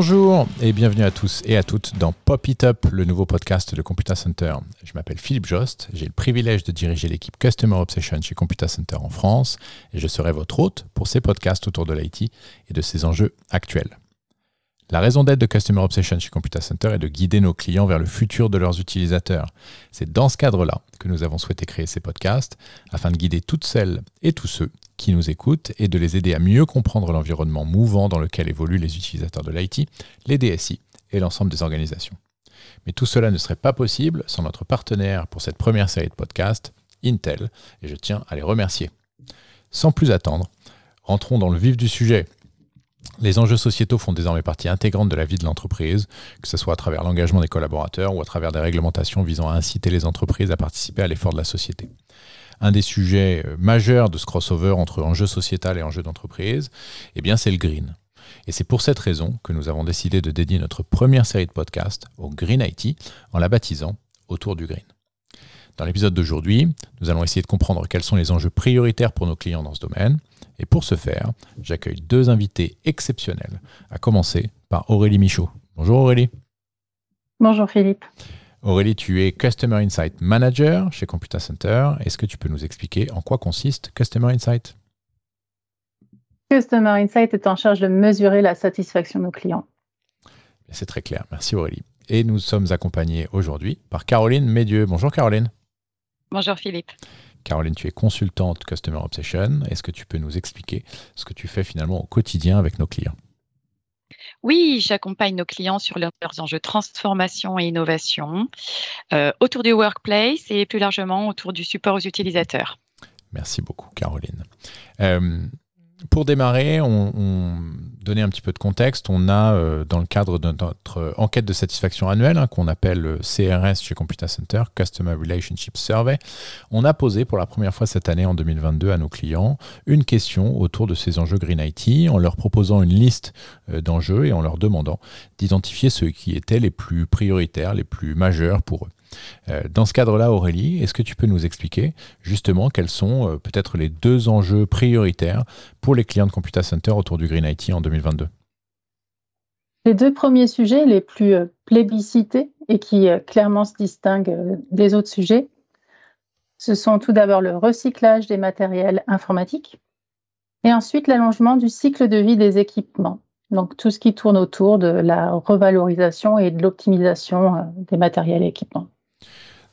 Bonjour et bienvenue à tous et à toutes dans Pop It Up, le nouveau podcast de Computer Center. Je m'appelle Philippe Jost, j'ai le privilège de diriger l'équipe Customer Obsession chez Computer Center en France et je serai votre hôte pour ces podcasts autour de l'IT et de ses enjeux actuels. La raison d'être de Customer Obsession chez Computer Center est de guider nos clients vers le futur de leurs utilisateurs. C'est dans ce cadre-là que nous avons souhaité créer ces podcasts afin de guider toutes celles et tous ceux qui nous écoutent et de les aider à mieux comprendre l'environnement mouvant dans lequel évoluent les utilisateurs de l'IT, les DSI et l'ensemble des organisations. Mais tout cela ne serait pas possible sans notre partenaire pour cette première série de podcasts, Intel, et je tiens à les remercier. Sans plus attendre, rentrons dans le vif du sujet les enjeux sociétaux font désormais partie intégrante de la vie de l'entreprise, que ce soit à travers l'engagement des collaborateurs ou à travers des réglementations visant à inciter les entreprises à participer à l'effort de la société. Un des sujets euh, majeurs de ce crossover entre enjeux sociétal et enjeux d'entreprise, eh bien, c'est le green. Et c'est pour cette raison que nous avons décidé de dédier notre première série de podcasts au Green IT en la baptisant Autour du Green. Dans l'épisode d'aujourd'hui, nous allons essayer de comprendre quels sont les enjeux prioritaires pour nos clients dans ce domaine, et pour ce faire, j'accueille deux invités exceptionnels, à commencer par Aurélie Michaud. Bonjour Aurélie. Bonjour Philippe. Aurélie, tu es Customer Insight Manager chez Computer Center. Est-ce que tu peux nous expliquer en quoi consiste Customer Insight? Customer Insight est en charge de mesurer la satisfaction de nos clients. C'est très clair. Merci Aurélie. Et nous sommes accompagnés aujourd'hui par Caroline Médieux. Bonjour Caroline. Bonjour Philippe. Caroline, tu es consultante Customer Obsession. Est-ce que tu peux nous expliquer ce que tu fais finalement au quotidien avec nos clients? Oui, j'accompagne nos clients sur leurs, enjeux transformation et innovation euh, autour du workplace et plus largement autour du support aux utilisateurs. Merci beaucoup, Caroline. Euh, pour démarrer, on, on, donner un petit peu de contexte, on a euh, dans le cadre de notre enquête de satisfaction annuelle, hein, qu'on appelle CRS chez Computer Center, Customer Relationship Survey, on a posé pour la première fois cette année en 2022 à nos clients une question autour de ces enjeux Green IT, en leur proposant une liste euh, d'enjeux et en leur demandant d'identifier ceux qui étaient les plus prioritaires, les plus majeurs pour eux. Euh, dans ce cadre-là, Aurélie, est-ce que tu peux nous expliquer justement quels sont euh, peut-être les deux enjeux prioritaires pour les clients de Computer Center autour du Green IT en 2022 Les deux premiers sujets les plus euh, plébiscités et qui clairement se distinguent des autres sujets, ce sont tout d'abord le recyclage des matériels informatiques et ensuite l'allongement du cycle de vie des équipements. Donc tout ce qui tourne autour de la revalorisation et de l'optimisation des matériels et équipements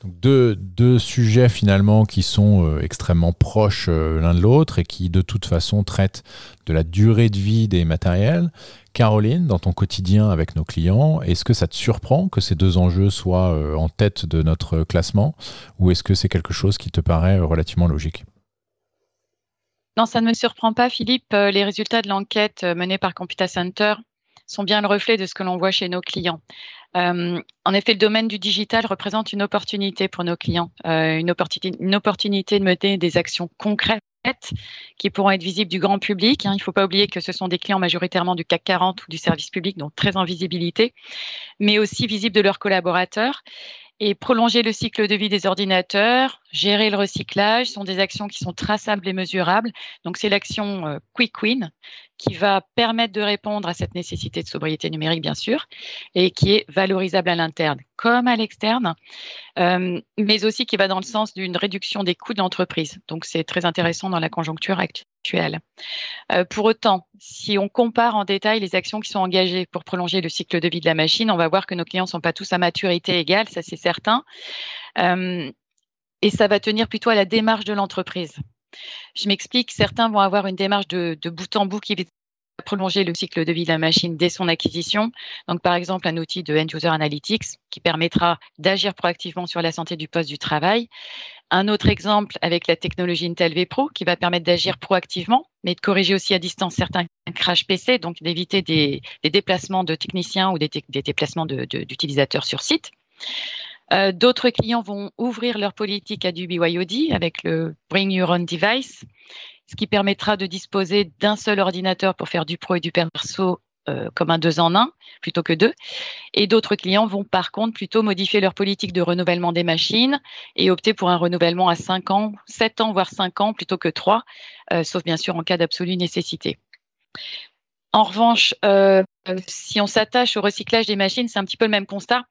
deux, sujets finalement qui sont euh, extrêmement proches euh, l'un de l'autre et qui de toute façon traitent de la durée de vie des matériels. Caroline, dans ton quotidien avec nos clients, est-ce que ça te surprend que ces deux enjeux soient euh, en tête de notre classement ou est-ce que c'est quelque chose qui te paraît relativement logique? Non, ça ne me surprend pas, Philippe. Les résultats de l'enquête menée par Computer Center sont bien le reflet de ce que l'on voit chez nos clients. Euh, en effet, le domaine du digital représente une opportunité pour nos clients, euh, une, opportunité, de mener des actions concrètes qui pourront être visibles du grand public. Hein. Il ne faut pas oublier que ce sont des clients majoritairement du CAC 40 ou du service public, donc très en visibilité, mais aussi visibles de leurs collaborateurs. Et prolonger le cycle de vie des ordinateurs, gérer le recyclage sont des actions qui sont traçables et mesurables. Donc c'est l'action euh, Quick Win qui va permettre de répondre à cette nécessité de sobriété numérique, bien sûr, et qui est valorisable à l'interne comme à l'externe, euh, mais aussi qui va dans le sens d'une réduction des coûts de l'entreprise. Donc c'est très intéressant dans la conjoncture actuelle. Euh, pour autant, si on compare en détail les actions qui sont engagées pour prolonger le cycle de vie de la machine, on va voir que nos clients ne sont pas tous à maturité égale, ça c'est certain. Et ça va tenir plutôt à la démarche de l'entreprise. Je m'explique, certains vont avoir une démarche de, bout en bout qui va prolonger le cycle de vie de la machine dès son acquisition. Donc, par exemple, un outil de End User Analytics qui permettra d'agir proactivement sur la santé du poste du travail. Un autre exemple avec la technologie Intel vPro qui va permettre d'agir proactivement, mais de corriger aussi à distance certains crash PC, donc d'éviter des, déplacements de techniciens ou des déplacements d'utilisateurs sur site. Euh, d'autres clients vont ouvrir leur politique à du BYOD avec le Bring Your Own Device, ce qui permettra de disposer d'un seul ordinateur pour faire du pro et du perso euh, comme un deux en un plutôt que deux. Et d'autres clients vont par contre plutôt modifier leur politique de renouvellement des machines et opter pour un renouvellement à 5 ans, 7 ans, voire 5 ans plutôt que 3, euh, sauf bien sûr en cas d'absolue nécessité. En revanche, si on s'attache au recyclage des machines, c'est un petit peu le même constat.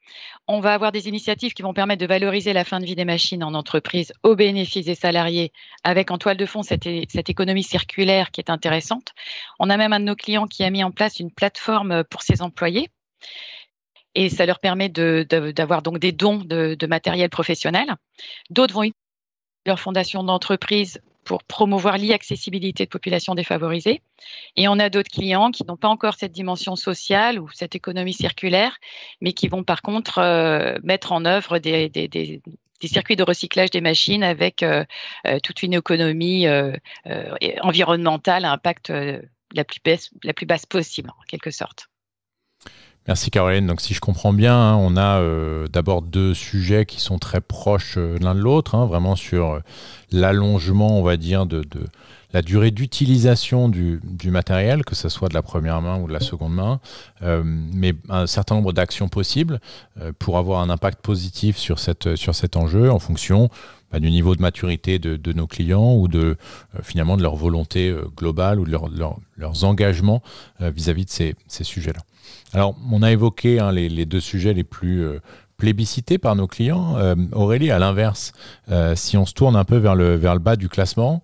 On va avoir des initiatives qui vont permettre de valoriser la fin de vie des machines en entreprise au bénéfice des salariés, avec en toile de fond cette, économie circulaire qui est intéressante. On a même un de nos clients qui a mis en place une plateforme pour ses employés. Et ça leur permet d'avoir donc des dons de, de matériel professionnel. D'autres vont utiliser leur fondation d'entreprise pour promouvoir l'e-accessibilité de populations défavorisées. Et on a d'autres clients qui n'ont pas encore cette dimension sociale ou cette économie circulaire, mais qui vont par contre euh, mettre en œuvre des, circuits de recyclage des machines avec euh, euh, toute une économie environnementale à impact la plus, basse, la plus basse possible, en quelque sorte. Merci Caroline. Donc si je comprends bien, hein, on a euh, d'abord deux sujets qui sont très proches euh, l'un de l'autre, hein, vraiment sur euh, l'allongement, on va dire, de, la durée d'utilisation du, matériel, que ce soit de la première main ou de la seconde main, mais un certain nombre d'actions possibles pour avoir un impact positif sur, cet enjeu en fonction bah, du niveau de maturité de, nos clients ou de finalement de leur volonté globale ou de leurs engagements vis-à-vis de ces sujets-là. Alors, on a évoqué hein, les, deux sujets les plus euh, plébiscités par nos clients. Euh, Aurélie, à l'inverse, euh, si on se tourne un peu vers le, bas du classement,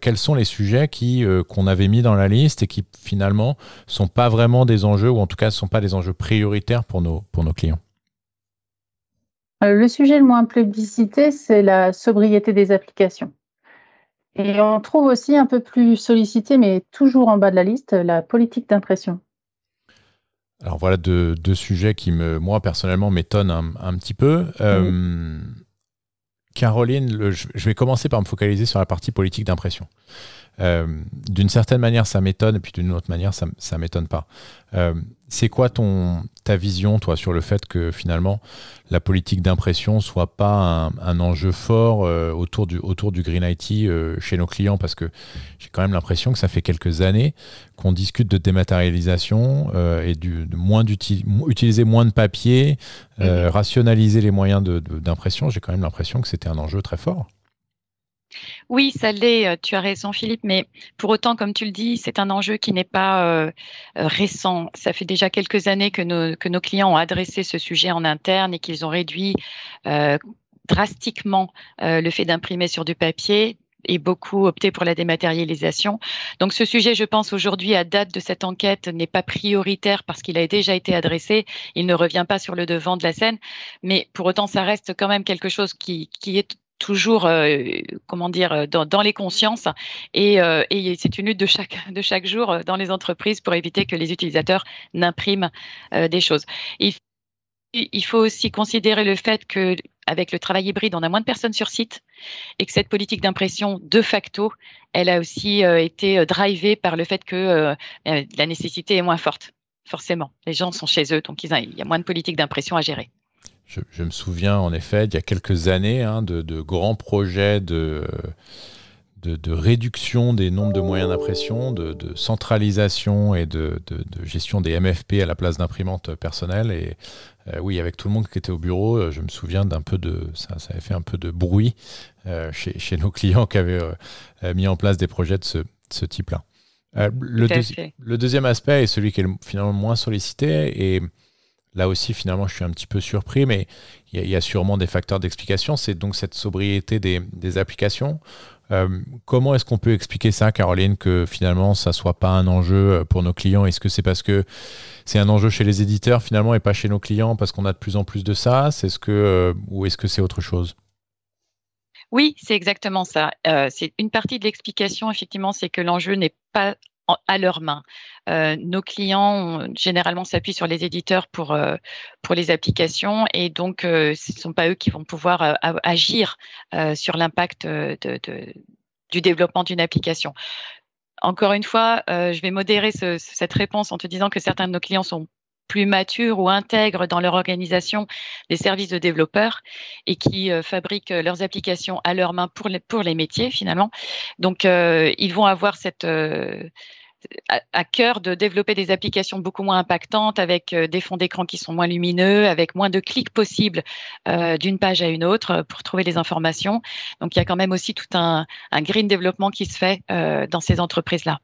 quels sont les sujets qui, qu'on avait mis dans la liste et qui finalement ne sont pas vraiment des enjeux, ou en tout cas ne sont pas des enjeux prioritaires pour nos clients? Le sujet le moins plébiscité, c'est la sobriété des applications. Et on trouve aussi un peu plus sollicité, mais toujours en bas de la liste, la politique d'impression. Alors voilà deux, sujets qui, me, moi, personnellement, m'étonnent un, petit peu. Euh, Caroline, je vais commencer par me focaliser sur la partie politique d'impression. Euh, d'une certaine manière, ça m'étonne, et puis d'une autre manière, ça ne m'étonne pas. Euh, c'est quoi ton, ta vision, toi, sur le fait que finalement, la politique d'impression soit pas un, enjeu fort euh, autour, du, autour du Green IT chez nos clients? Parce que j'ai quand même l'impression que ça fait quelques années qu'on discute de dématérialisation et du, de moins d'utiliser moins de papier, mm-hmm. rationaliser les moyens d'impression. j'ai quand même l'impression que c'était un enjeu très fort. Oui, ça l'est, euh, tu as raison Philippe, mais pour autant, comme tu le dis, c'est un enjeu qui n'est pas euh, euh, récent. Ça fait déjà quelques années que nos, clients ont adressé ce sujet en interne et qu'ils ont réduit drastiquement le fait d'imprimer sur du papier et beaucoup opté pour la dématérialisation. Donc ce sujet, je pense aujourd'hui, à date de cette enquête, n'est pas prioritaire parce qu'il a déjà été adressé. Il ne revient pas sur le devant de la scène, mais pour autant, ça reste quand même quelque chose qui est toujours, euh, comment dire, euh, dans, les consciences. Euh, et, c'est une lutte de chaque, de chaque jour dans les entreprises pour éviter que les utilisateurs n'impriment des choses. Il, il, faut aussi considérer le fait que avec le travail hybride, on a moins de personnes sur site et que cette politique d'impression, de facto, elle a aussi été drivée par le fait que la nécessité est moins forte, forcément. Les gens sont chez eux, donc il y a moins de politique d'impression à gérer. Je, me souviens en effet, il y a quelques années, hein, de, grands projets de, de, réduction des nombres de moyens d'impression, de, centralisation et de, gestion des MFP à la place d'imprimantes personnelles. Et euh, oui, avec tout le monde qui était au bureau, euh, je me souviens d'un peu de. Ça, ça avait fait un peu de bruit euh, chez, chez, nos clients qui avaient mis en place des projets de ce, ce type-là. le, le, deuxième aspect est celui qui est finalement moins sollicité et Là aussi, finalement, je suis un petit peu surpris, mais il y, a sûrement des facteurs d'explication. C'est donc cette sobriété des, applications. Euh, comment est-ce qu'on peut expliquer ça, Caroline, que finalement, ça ne soit pas un enjeu euh, pour nos clients? Est-ce que c'est parce que c'est un enjeu chez les éditeurs, finalement, et pas chez nos clients, parce qu'on a de plus en plus de ça? Euh, Ou est-ce que c'est autre chose? Oui, c'est exactement ça. c'est une partie de l'explication, effectivement, c'est que l'enjeu n'est pas à leurs mains. Euh, nos clients généralement s'appuient sur les éditeurs pour, euh, pour les applications et donc euh, ce ne sont pas eux qui vont pouvoir agir sur l'impact du développement d'une application. Encore une fois, je vais modérer cette réponse en te disant que certains de nos clients sont plus matures ou intègrent dans leur organisation des services de développeurs et qui fabriquent leurs applications à leurs mains pour les, pour les métiers finalement. Donc, ils vont avoir cette, à, cœur de développer des applications beaucoup moins impactantes avec euh, des fonds d'écran qui sont moins lumineux, avec moins de clics possibles euh, d'une page à une autre euh, pour trouver les informations. Donc il y a quand même aussi tout un, green développement qui se fait dans ces entreprises-là.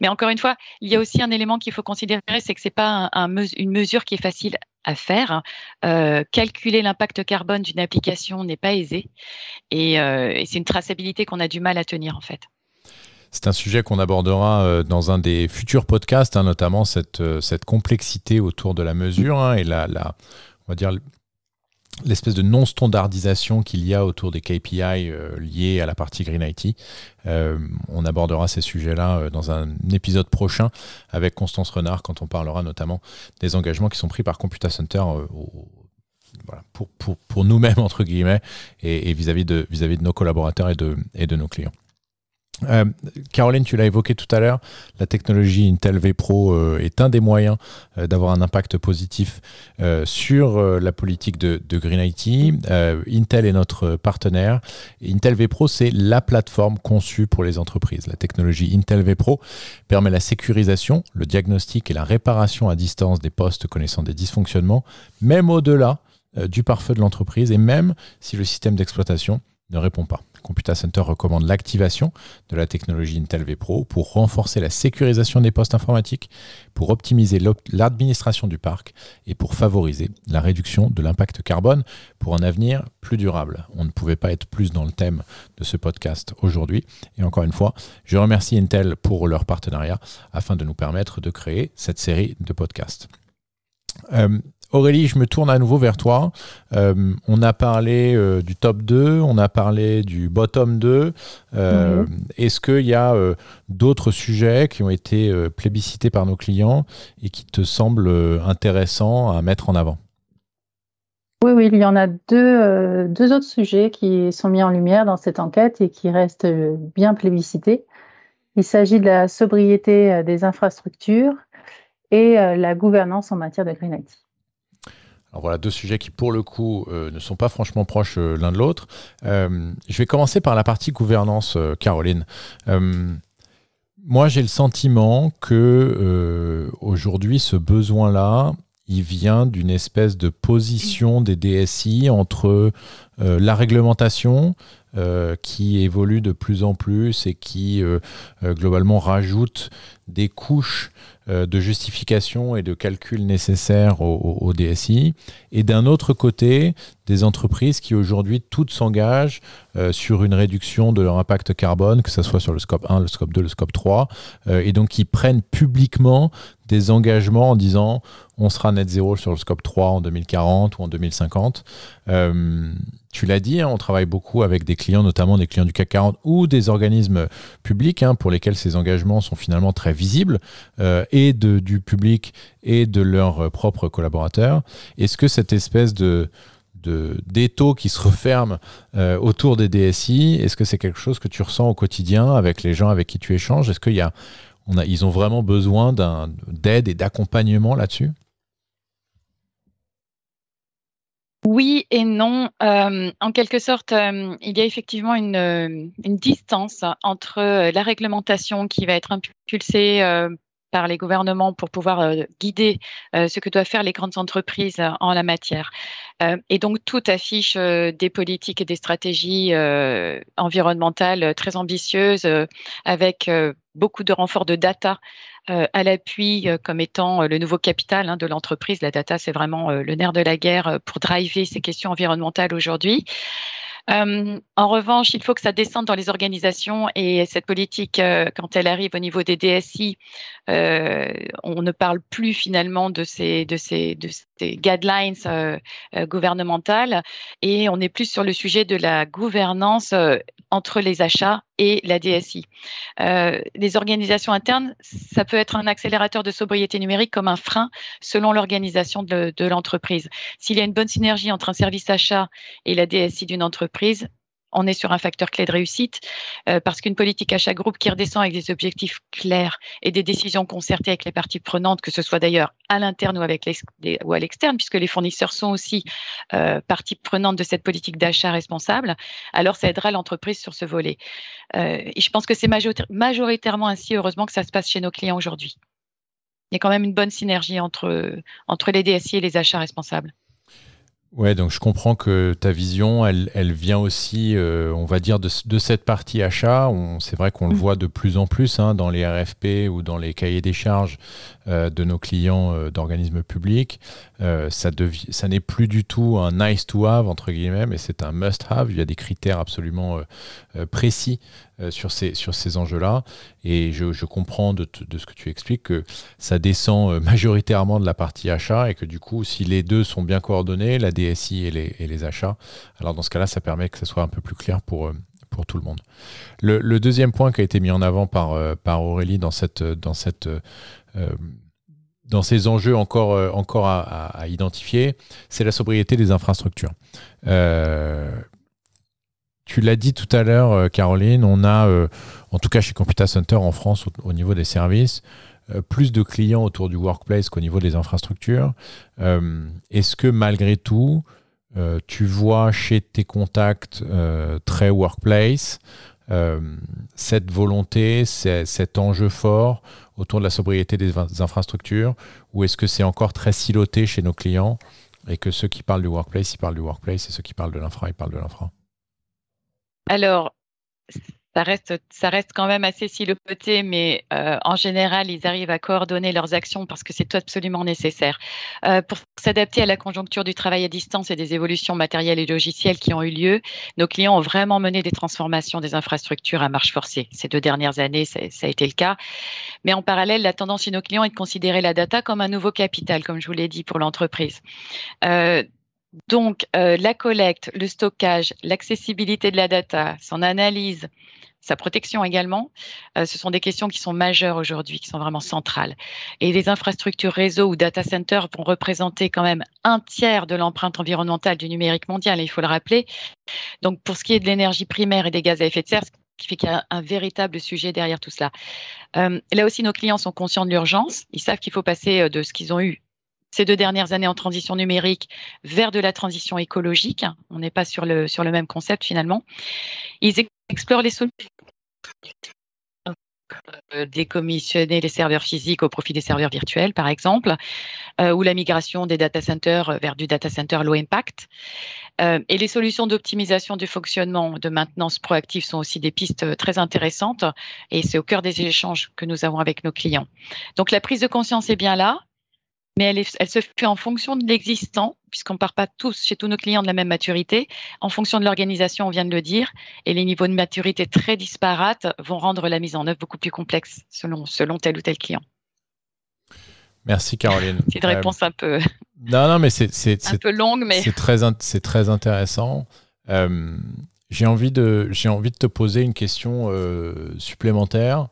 Mais encore une fois, il y a aussi un élément qu'il faut considérer, c'est que c'est pas une mesure qui est facile à faire. Euh, calculer l'impact carbone d'une application n'est pas aisé et, euh, et c'est une traçabilité qu'on a du mal à tenir en fait. C'est un sujet qu'on abordera euh, dans un des futurs podcasts, hein, notamment cette, cette complexité autour de la mesure hein, et la, l'espèce de non-standardisation qu'il y a autour des KPI euh, liés à la partie Green IT. Euh, on abordera ces sujets-là euh, dans un épisode prochain avec Constance Renard quand on parlera notamment des engagements qui sont pris par Computa Center pour, nous-mêmes, entre guillemets, et vis-à-vis de, nos collaborateurs et de nos clients. Euh, Caroline, tu l'as évoqué tout à l'heure, la technologie Intel V Pro euh, est un des moyens euh, d'avoir un impact positif sur la politique de, Green IT. Intel est notre partenaire. Intel V Pro, c'est la plateforme conçue pour les entreprises. La technologie Intel V Pro permet la sécurisation, le diagnostic et la réparation à distance des postes connaissant des dysfonctionnements, même au-delà du pare-feu de l'entreprise et même si le système d'exploitation ne répond pas. Computa Center recommande l'activation de la technologie Intel vPro pour renforcer la sécurisation des postes informatiques, pour optimiser l'administration du parc et pour favoriser la réduction de l'impact carbone pour un avenir plus durable. On ne pouvait pas être plus dans le thème de ce podcast aujourd'hui. Et encore une fois, je remercie Intel pour leur partenariat afin de nous permettre de créer cette série de podcasts. Euh, Aurélie, je me tourne à nouveau vers toi. Euh, on a parlé euh, du top 2, on a parlé du bottom 2. Euh, mhm. Est-ce qu'il y a d'autres sujets qui ont été plébiscités par nos clients et qui te semblent intéressants à mettre en avant? Oui, oui, il y en a deux, deux autres sujets qui sont mis en lumière dans cette enquête et qui restent bien plébiscités. Il s'agit de la sobriété des infrastructures et la gouvernance en matière de Green IT. Voilà, deux sujets qui pour le coup euh, ne sont pas franchement proches euh, l'un de l'autre. Euh, je vais commencer par la partie gouvernance, Caroline. moi, j'ai le sentiment que aujourd'hui, ce besoin-là, il vient d'une espèce de position des DSI entre la réglementation, qui évolue de plus en plus et qui globalement rajoute des couches euh, de justification et de calcul nécessaires au, DSI, et d'un autre côté, des entreprises qui aujourd'hui toutes s'engagent euh, sur une réduction de leur impact carbone, que ce soit sur le scope 1, le scope 2, le scope 3, euh, et donc qui prennent publiquement des engagements en disant on sera net zéro sur le scope 3 en 2040 ou en 2050. tu l'as dit, hein, on travaille beaucoup avec des clients, notamment des clients du CAC 40 ou des organismes publics hein, pour lesquels ces engagements sont finalement très visibles et de, du public et de leurs propres collaborateurs. Est-ce que cette espèce de d'étau qui se referme euh, autour des DSI, est-ce que c'est quelque chose que tu ressens au quotidien avec les gens avec qui tu échanges? Est-ce qu'il y a, on ont vraiment besoin d'aide et d'accompagnement là-dessus? Oui et non. Euh, en quelque sorte, euh, il y a effectivement une, une, distance entre la réglementation qui va être impulsée par les gouvernements pour pouvoir euh, guider euh, ce que doivent faire les grandes entreprises euh, en la matière. et donc, tout affiche des politiques et des stratégies environnementales très ambitieuses avec beaucoup de renforts de data à l'appui comme étant le nouveau capital hein, de l'entreprise. La data, c'est vraiment le nerf de la guerre pour driver ces questions environnementales aujourd'hui. Euh, en revanche, il faut que ça descende dans les organisations et cette politique, euh, quand elle arrive au niveau des DSI, euh, on ne parle plus finalement de ces, de ces, ces guidelines euh, euh, gouvernementales et on est plus sur le sujet de la gouvernance entre les achats et la DSI. les organisations internes, ça peut être un accélérateur de sobriété numérique comme un frein selon l'organisation de, de l'entreprise. S'il y a une bonne synergie entre un service achat et la DSI d'une entreprise, on est sur un facteur clé de réussite euh, parce qu'une politique achat groupe qui redescend avec des objectifs clairs et des décisions concertées avec les parties prenantes, que ce soit d'ailleurs à l'interne ou, à l'externe, puisque les fournisseurs sont aussi euh, parties prenantes de cette politique d'achat responsable, alors ça aidera l'entreprise sur ce volet. Euh, et je pense que c'est majoritairement ainsi, heureusement, que ça se passe chez nos clients aujourd'hui. Il y a quand même une bonne synergie entre les DSI et les achats responsables. Ouais, donc je comprends que ta vision, elle, elle vient aussi, euh, on va dire, de, de, cette partie achat. C'est vrai qu'on le mm. voit de plus en plus hein, dans les RFP ou dans les cahiers des charges euh, de nos clients euh, d'organismes publics. ça ça n'est plus du tout un nice to have, entre guillemets, mais c'est un must have. Il y a des critères absolument précis sur ces, sur ces enjeux-là. Et je, je comprends de, de, ce que tu expliques que ça descend majoritairement de la partie achat et que du coup, si les deux sont bien coordonnés, la DSI et les, achats. Alors dans ce cas-là, ça permet que ce soit un peu plus clair pour, euh, pour tout le monde. Le, deuxième point qui a été mis en avant par, euh, par Aurélie dans, cette, dans, cette, euh, dans ces enjeux encore, encore à, identifier, c'est la sobriété des infrastructures. Tu l'as dit tout à l'heure, Caroline, on a, en tout cas chez Computer Center en France, au niveau des services, euh, plus de clients autour du workplace qu'au niveau des infrastructures. Euh, est-ce que malgré tout, euh, tu vois chez tes contacts très workplace cette volonté, cet enjeu fort autour de la sobriété des, infrastructures ou est-ce que c'est encore très siloté chez nos clients et que ceux qui parlent du workplace, ils parlent du workplace et ceux qui parlent de l'infra, ils parlent de l'infra? Alors, ça reste, ça reste quand même assez siloté, mais euh, en général, ils arrivent à coordonner leurs actions parce que c'est absolument nécessaire. Euh, pour s'adapter à la conjoncture du travail à distance et des évolutions matérielles et logicielles qui ont eu lieu, nos clients ont vraiment mené des transformations des infrastructures à marche forcée. Ces deux dernières années, ça, a été le cas. Mais en parallèle, la tendance chez nos clients est de considérer la data comme un nouveau capital, comme je vous l'ai dit, pour l'entreprise. Euh, donc, la collecte, le stockage, l'accessibilité de la data, son analyse, sa protection également. Euh, ce sont des questions qui sont majeures aujourd'hui, qui sont vraiment centrales. Et les infrastructures réseau ou data centers vont représenter quand même un tiers de l'empreinte environnementale du numérique mondial, il faut le rappeler. Donc pour ce qui est de l'énergie primaire et des gaz à effet de serre, ce qui fait qu'il y a un véritable sujet derrière tout cela. Euh, là aussi, nos clients sont conscients de l'urgence. Ils savent qu'il faut passer euh, de ce qu'ils ont eu ces deux dernières années en transition numérique vers de la transition écologique. On n'est pas sur le, sur le même concept finalement. Ils explore les solutions euh, décommissionner les serveurs physiques au profit des serveurs virtuels, par exemple, euh, ou la migration des data centers vers du data center low impact. Euh, et les solutions d'optimisation du fonctionnement de maintenance proactive sont aussi des pistes très intéressantes et c'est au cœur des échanges que nous avons avec nos clients. Donc la prise de conscience est bien là mais elle, se fait en fonction de l'existant, puisqu'on ne part pas tous chez tous nos clients de la même maturité, en fonction de l'organisation, on vient de le dire, et les niveaux de maturité très disparates vont rendre la mise en œuvre beaucoup plus complexe selon, selon tel ou tel client. Merci Caroline. C'est une réponse un peu. Non, non, mais c'est un peu longue, mais c'est très, c'est très intéressant. Euh, j'ai envie de, j'ai envie de te poser une question euh, supplémentaire.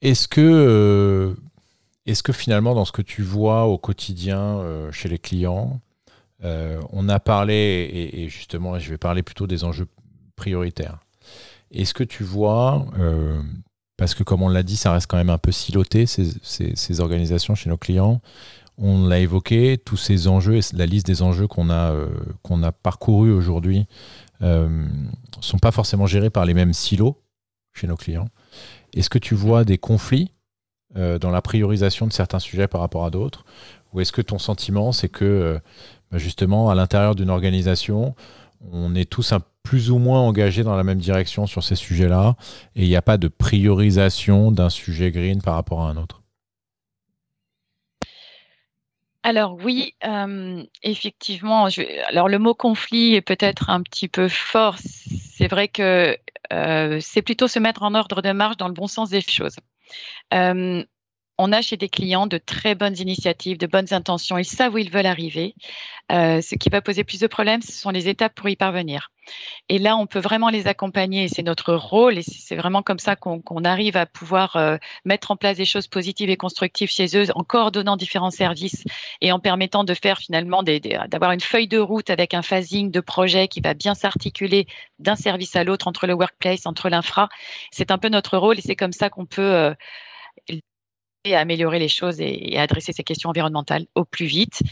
Est-ce que euh, est-ce que finalement, dans ce que tu vois au quotidien euh, chez les clients, euh, on a parlé, et, justement, je vais parler plutôt des enjeux prioritaires. Est-ce que tu vois, euh, parce que comme on l'a dit, ça reste quand même un peu siloté, ces, organisations chez nos clients, on l'a évoqué, tous ces enjeux, et la liste des enjeux qu'on a, qu'on a parcourus aujourd'hui, ne sont pas forcément gérés par les mêmes silos chez nos clients. Est-ce que tu vois des conflits euh, dans la priorisation de certains sujets par rapport à d'autres Ou est-ce que ton sentiment, c'est que euh, bah, justement, à l'intérieur d'une organisation, on est tous plus ou moins engagés dans la même direction sur ces sujets-là et il n'y a pas de priorisation d'un sujet green par rapport à un autre? Alors oui, euh, effectivement. alors le mot conflit est peut-être un petit peu fort. C'est vrai que c'est plutôt se mettre en ordre de marche dans le bon sens des choses. Euh, on a chez des clients de très bonnes initiatives, de bonnes intentions. Ils savent où ils veulent arriver. Euh, ce qui va poser plus de problèmes, ce sont les étapes pour y parvenir. Et là, on peut vraiment les accompagner. C'est notre rôle et c'est vraiment comme ça qu'on arrive à pouvoir euh, mettre en place des choses positives et constructives chez eux en coordonnant différents services et en permettant de faire finalement d'avoir une feuille de route avec un phasing de projet qui va bien s'articuler d'un service à l'autre entre le workplace, entre l'infra. C'est un peu notre rôle et c'est comme ça qu'on peut euh, améliorer les choses et, adresser ces questions environnementales au plus vite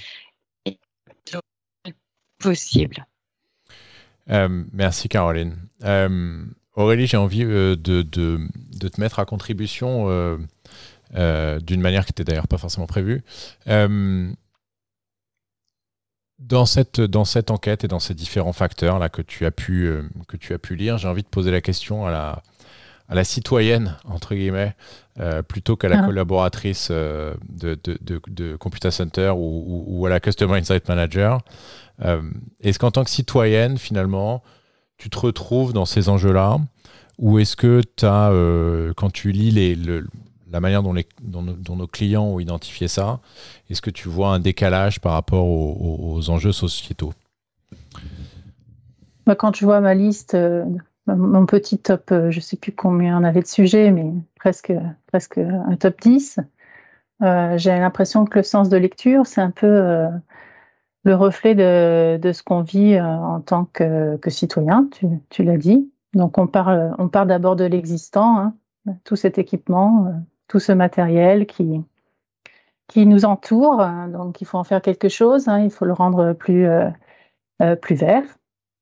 possible. Euh, merci Caroline. Euh, Aurélie, j'ai envie euh, de, te mettre à contribution d'une manière qui n'était d'ailleurs pas forcément prévue. dans cette, dans cette enquête et dans ces différents facteurs là que tu as pu, que tu as pu lire, j'ai envie de poser la question à la, à la citoyenne, entre guillemets, euh, plutôt qu'à la ah. collaboratrice euh, de, de, de, Computer Center ou, ou, à la Customer Insight Manager. est-ce qu'en tant que citoyenne, finalement, tu te retrouves dans ces enjeux-là? Ou est-ce que tu as, quand tu lis les, le, la manière dont, les, dont, nos, clients ont identifié ça Est-ce que tu vois un décalage par rapport aux, enjeux sociétaux? Bah, Quand tu vois ma liste, euh, mon petit top, euh, je ne sais plus combien on avait de sujets, mais presque, presque un top 10, euh, j'ai l'impression que le sens de lecture, c'est un peu le reflet de, ce qu'on vit en tant que, citoyen, tu, l'as dit. Donc on parle, on part d'abord de l'existant, hein, tout cet équipement, tout ce matériel qui, qui nous entoure. Donc, il faut en faire quelque chose. Hein, il faut le rendre plus, euh, euh, plus vert.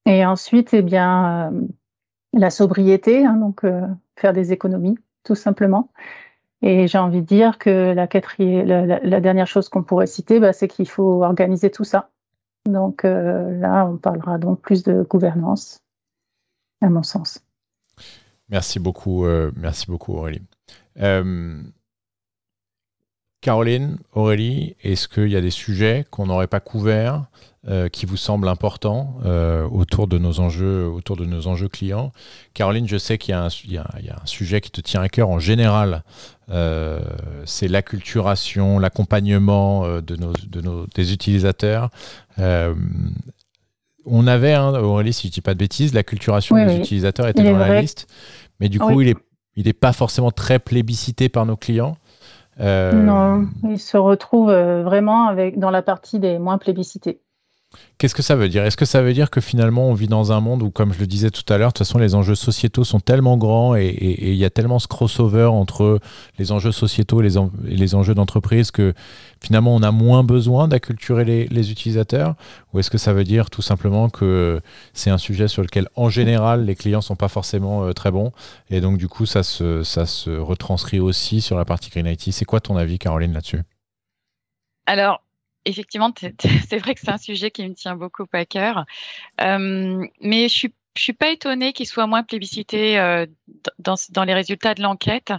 Et ensuite, eh bien, euh, la sobriété, hein, donc faire des économies, tout simplement. Et j'ai envie de dire que la, quatrième, la, dernière chose qu'on pourrait citer, bah, c'est qu'il faut organiser tout ça. Donc là, on parlera donc plus de gouvernance, à mon sens. Merci beaucoup, merci beaucoup Aurélie. Euh, Caroline, Aurélie, est-ce qu'il y a des sujets qu'on n'aurait pas couverts euh, qui vous semblent importants euh, autour, de nos enjeux, autour de nos enjeux clients? Caroline, je sais qu'il y, a un sujet qui te tient à cœur en général, c'est l'acculturation, l'accompagnement de nos, de nos, des utilisateurs. on avait, hein, Aurélie, si je ne dis pas de bêtises, l'acculturation des utilisateurs était dans la liste, mais du coup, il est il n'est pas forcément très plébiscité par nos clients. Euh, non, il se retrouve euh, vraiment avec, dans la partie des moins plébiscités. Qu'est-ce que ça veut dire? Est-ce que ça veut dire que finalement on vit dans un monde où, comme je le disais tout à l'heure, de toute façon les enjeux sociétaux sont tellement grands et il y a tellement ce crossover entre les enjeux sociétaux et les, enjeux d'entreprise que finalement on a moins besoin d'acculturer les, utilisateurs? Ou est-ce que ça veut dire tout simplement que c'est un sujet sur lequel en général les clients sont pas forcément euh, très bons? Et donc du coup ça se, ça se retranscrit aussi sur la partie Green IT C'est quoi ton avis Caroline là-dessus? Alors, effectivement, c'est vrai que c'est un sujet qui me tient beaucoup à cœur. Euh, mais je suis suis pas étonnée qu'il soit moins plébiscité euh, dans, les résultats de l'enquête.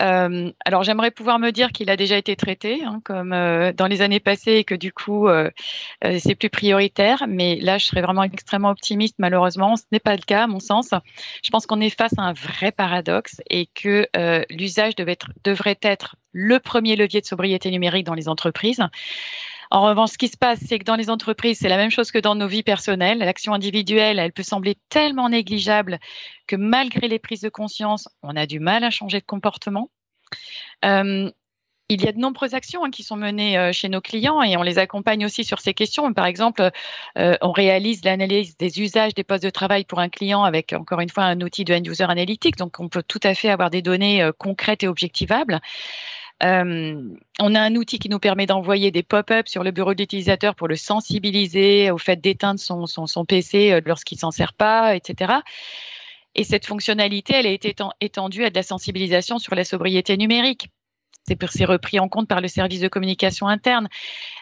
Euh, alors j'aimerais pouvoir me dire qu'il a déjà été traité, hein, comme euh, dans les années passées, et que du coup euh, c'est plus prioritaire. Mais là, je serais vraiment extrêmement optimiste. Malheureusement, ce n'est pas le cas, à mon sens. Je pense qu'on est face à un vrai paradoxe et que l'usage devrait être le premier levier de sobriété numérique dans les entreprises. En revanche, ce qui se passe, c'est que dans les entreprises, c'est la même chose que dans nos vies personnelles. L'action individuelle, elle peut sembler tellement négligeable que malgré les prises de conscience, on a du mal à changer de comportement. Euh, il y a de nombreuses actions hein, qui sont menées euh, chez nos clients et on les accompagne aussi sur ces questions. Par exemple, euh, on réalise l'analyse des usages des postes de travail pour un client avec, encore une fois, un outil de end-user analytics. Donc, on peut tout à fait avoir des données concrètes et objectivables. Euh, on a un outil qui nous permet d'envoyer des pop-up sur le bureau de l'utilisateur pour le sensibiliser au fait d'éteindre son, PC euh, lorsqu'il s'en sert pas, etc. Et cette fonctionnalité, elle a été étendue à de la sensibilisation sur la sobriété numérique c'est repris en compte par le service de communication interne.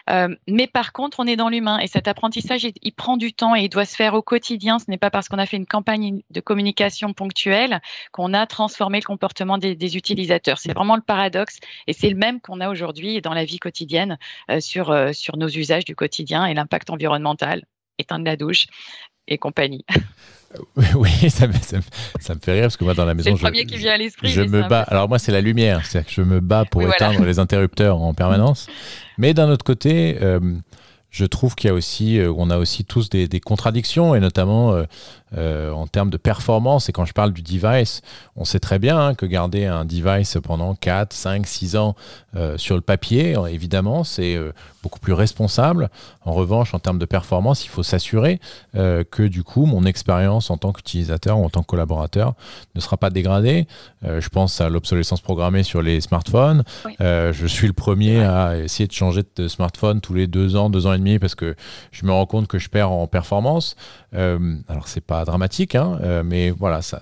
Euh, mais par contre, on est dans l'humain et cet apprentissage, il, prend du temps et il doit se faire au quotidien. Ce n'est pas parce qu'on a fait une campagne de communication ponctuelle qu'on a transformé le comportement des, utilisateurs. C'est vraiment le paradoxe et c'est le même qu'on a aujourd'hui dans la vie quotidienne euh, sur, euh, sur nos usages du quotidien et l'impact environnemental, éteindre la douche et compagnie. Oui, ça me, ça, me, fait rire parce que moi dans la maison, le premier qui vient à l'esprit. Je me bats. Alors moi c'est la lumière, c'est-à-dire que je me bats pour éteindre les interrupteurs en permanence. Mais d'un autre côté, euh, je trouve qu'il y a aussi, euh, on a aussi tous des, contradictions, et notamment euh, euh, en termes de performance. Et quand je parle du device, on sait très bien hein, que garder un device pendant 4, 5, 6 ans sur le papier, évidemment, c'est beaucoup plus responsable. En revanche, en termes de performance, il faut s'assurer que du coup, mon expérience en tant qu'utilisateur ou en tant que collaborateur ne sera pas dégradée. je pense à l'obsolescence programmée sur les smartphones. je suis le premier à essayer de changer de smartphone tous les deux ans, deux ans et demi, parce que je me rends compte que je perds en performance. Euh, alors c'est pas dramatique, hein, euh, mais voilà, ça,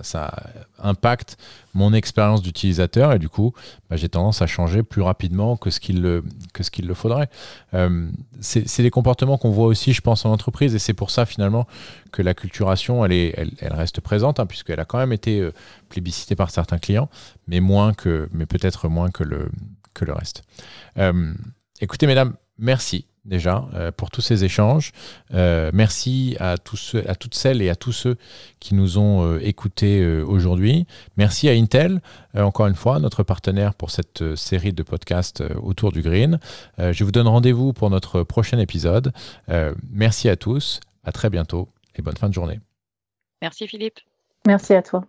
impacte mon expérience d'utilisateur et du coup, bah, j'ai tendance à changer plus rapidement que ce qu'il le, que ce qu'il le faudrait. Euh, c'est des comportements qu'on voit aussi, je pense, en entreprise et c'est pour ça finalement que la culturation, elle, est, elle, reste présente, hein, puisqu'elle a quand même été euh, plébiscitée par certains clients, mais moins que, mais peut-être moins que le, que le reste. écoutez, mesdames, merci déjà euh, pour tous ces échanges. Euh, merci à, tous à toutes celles et à tous ceux qui nous ont euh, écoutés aujourd'hui. Merci à Intel, encore une fois, notre partenaire pour cette série de podcasts autour du green. je vous donne rendez-vous pour notre prochain épisode. merci à tous, à très bientôt et bonne fin de journée. Merci Philippe. Merci à toi.